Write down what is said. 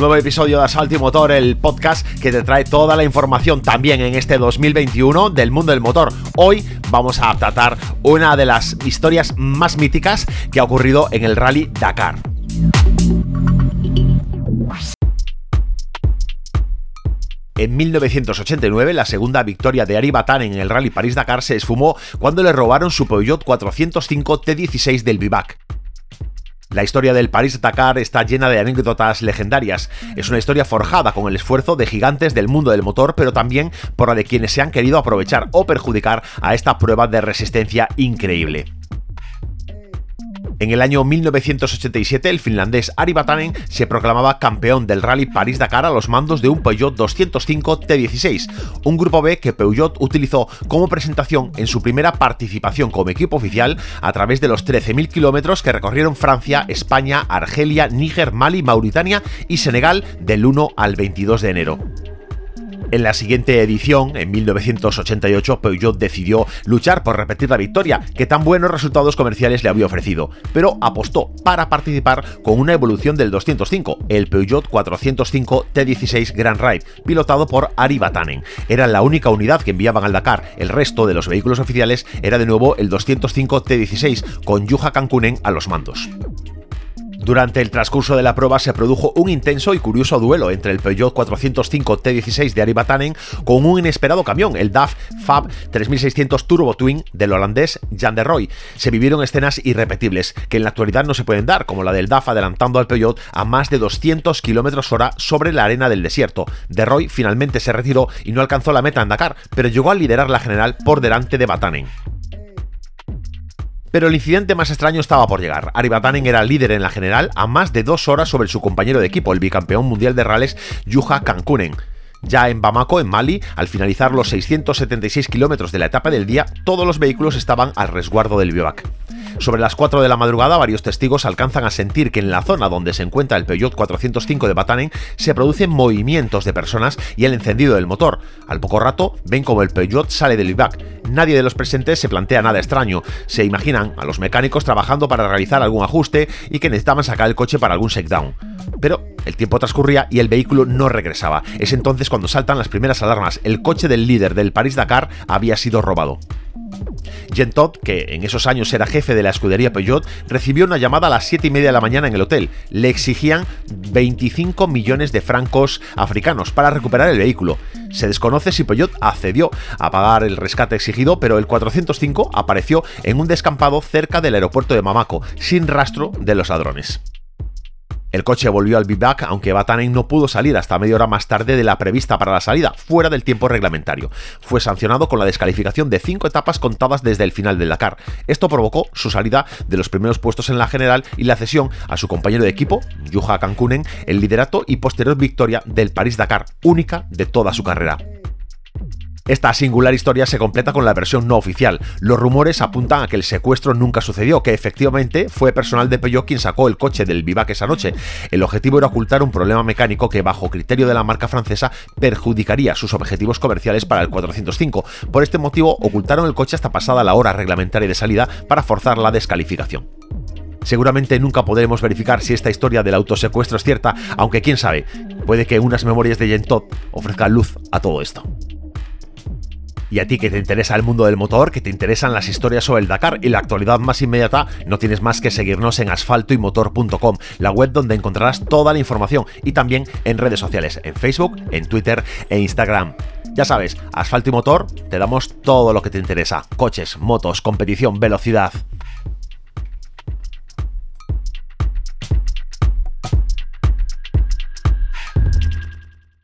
Nuevo episodio de Asalto Motor, el podcast que te trae toda la información también en este 2021 del mundo del motor. Hoy vamos a tratar una de las historias más míticas que ha ocurrido en el Rally Dakar. En 1989, la segunda victoria de Ari Batanen en el Rally París-Dakar se esfumó cuando le robaron su Peugeot 405 T16 del Vivac. La historia del París-Dakar está llena de anécdotas legendarias. Es una historia forjada con el esfuerzo de gigantes del mundo del motor, pero también por la de quienes se han querido aprovechar o perjudicar a esta prueba de resistencia increíble. En el año 1987, el finlandés Ari Vatanen se proclamaba campeón del Rally París-Dakar a los mandos de un Peugeot 205 T16, un grupo B que Peugeot utilizó como presentación en su primera participación como equipo oficial a través de los 13.000 kilómetros que recorrieron Francia, España, Argelia, Níger, Mali, Mauritania y Senegal del 1 al 22 de enero. En la siguiente edición, en 1988, Peugeot decidió luchar por repetir la victoria que tan buenos resultados comerciales le había ofrecido, pero apostó para participar con una evolución del 205, el Peugeot 405 T16 Grand Ride, pilotado por Ari Vatanen. Era la única unidad que enviaban al Dakar, el resto de los vehículos oficiales era de nuevo el 205 T16, con Yuha Kankunen a los mandos. Durante el transcurso de la prueba se produjo un intenso y curioso duelo entre el Peugeot 405 T16 de Ari Batanen con un inesperado camión, el DAF Fab 3600 Turbo Twin del holandés Jan de Roy. Se vivieron escenas irrepetibles que en la actualidad no se pueden dar, como la del DAF adelantando al Peugeot a más de 200 km hora sobre la arena del desierto. De Roy finalmente se retiró y no alcanzó la meta en Dakar, pero llegó a liderar la general por delante de Batanen. Pero el incidente más extraño estaba por llegar. Ari Batanen era líder en la general a más de dos horas sobre su compañero de equipo, el bicampeón mundial de rallies Yuha Kankunen. Ya en Bamako, en Mali, al finalizar los 676 kilómetros de la etapa del día, todos los vehículos estaban al resguardo del bivac. Sobre las 4 de la madrugada, varios testigos alcanzan a sentir que en la zona donde se encuentra el Peugeot 405 de Batanen se producen movimientos de personas y el encendido del motor. Al poco rato, ven como el Peugeot sale del vivac. Nadie de los presentes se plantea nada extraño. Se imaginan a los mecánicos trabajando para realizar algún ajuste y que necesitaban sacar el coche para algún shakedown. Pero el tiempo transcurría y el vehículo no regresaba. Es entonces cuando saltan las primeras alarmas. El coche del líder del París-Dakar había sido robado. Jean que en esos años era jefe de la escudería Peugeot, recibió una llamada a las 7 y media de la mañana en el hotel. Le exigían 25 millones de francos africanos para recuperar el vehículo. Se desconoce si Peugeot accedió a pagar el rescate exigido, pero el 405 apareció en un descampado cerca del aeropuerto de Mamako, sin rastro de los ladrones. El coche volvió al Bivac, aunque Batanen no pudo salir hasta media hora más tarde de la prevista para la salida, fuera del tiempo reglamentario. Fue sancionado con la descalificación de cinco etapas contadas desde el final del Dakar. Esto provocó su salida de los primeros puestos en la general y la cesión a su compañero de equipo, Juha Kankunen, el liderato y posterior victoria del París-Dakar, única de toda su carrera. Esta singular historia se completa con la versión no oficial. Los rumores apuntan a que el secuestro nunca sucedió, que efectivamente fue personal de Peugeot quien sacó el coche del Vivac esa noche. El objetivo era ocultar un problema mecánico que, bajo criterio de la marca francesa, perjudicaría sus objetivos comerciales para el 405. Por este motivo, ocultaron el coche hasta pasada la hora reglamentaria de salida para forzar la descalificación. Seguramente nunca podremos verificar si esta historia del autosecuestro es cierta, aunque quién sabe, puede que unas memorias de Todd ofrezcan luz a todo esto. Y a ti que te interesa el mundo del motor, que te interesan las historias sobre el Dakar y la actualidad más inmediata, no tienes más que seguirnos en asfaltoymotor.com, la web donde encontrarás toda la información y también en redes sociales, en Facebook, en Twitter e Instagram. Ya sabes, Asfalto y Motor, te damos todo lo que te interesa. Coches, motos, competición, velocidad.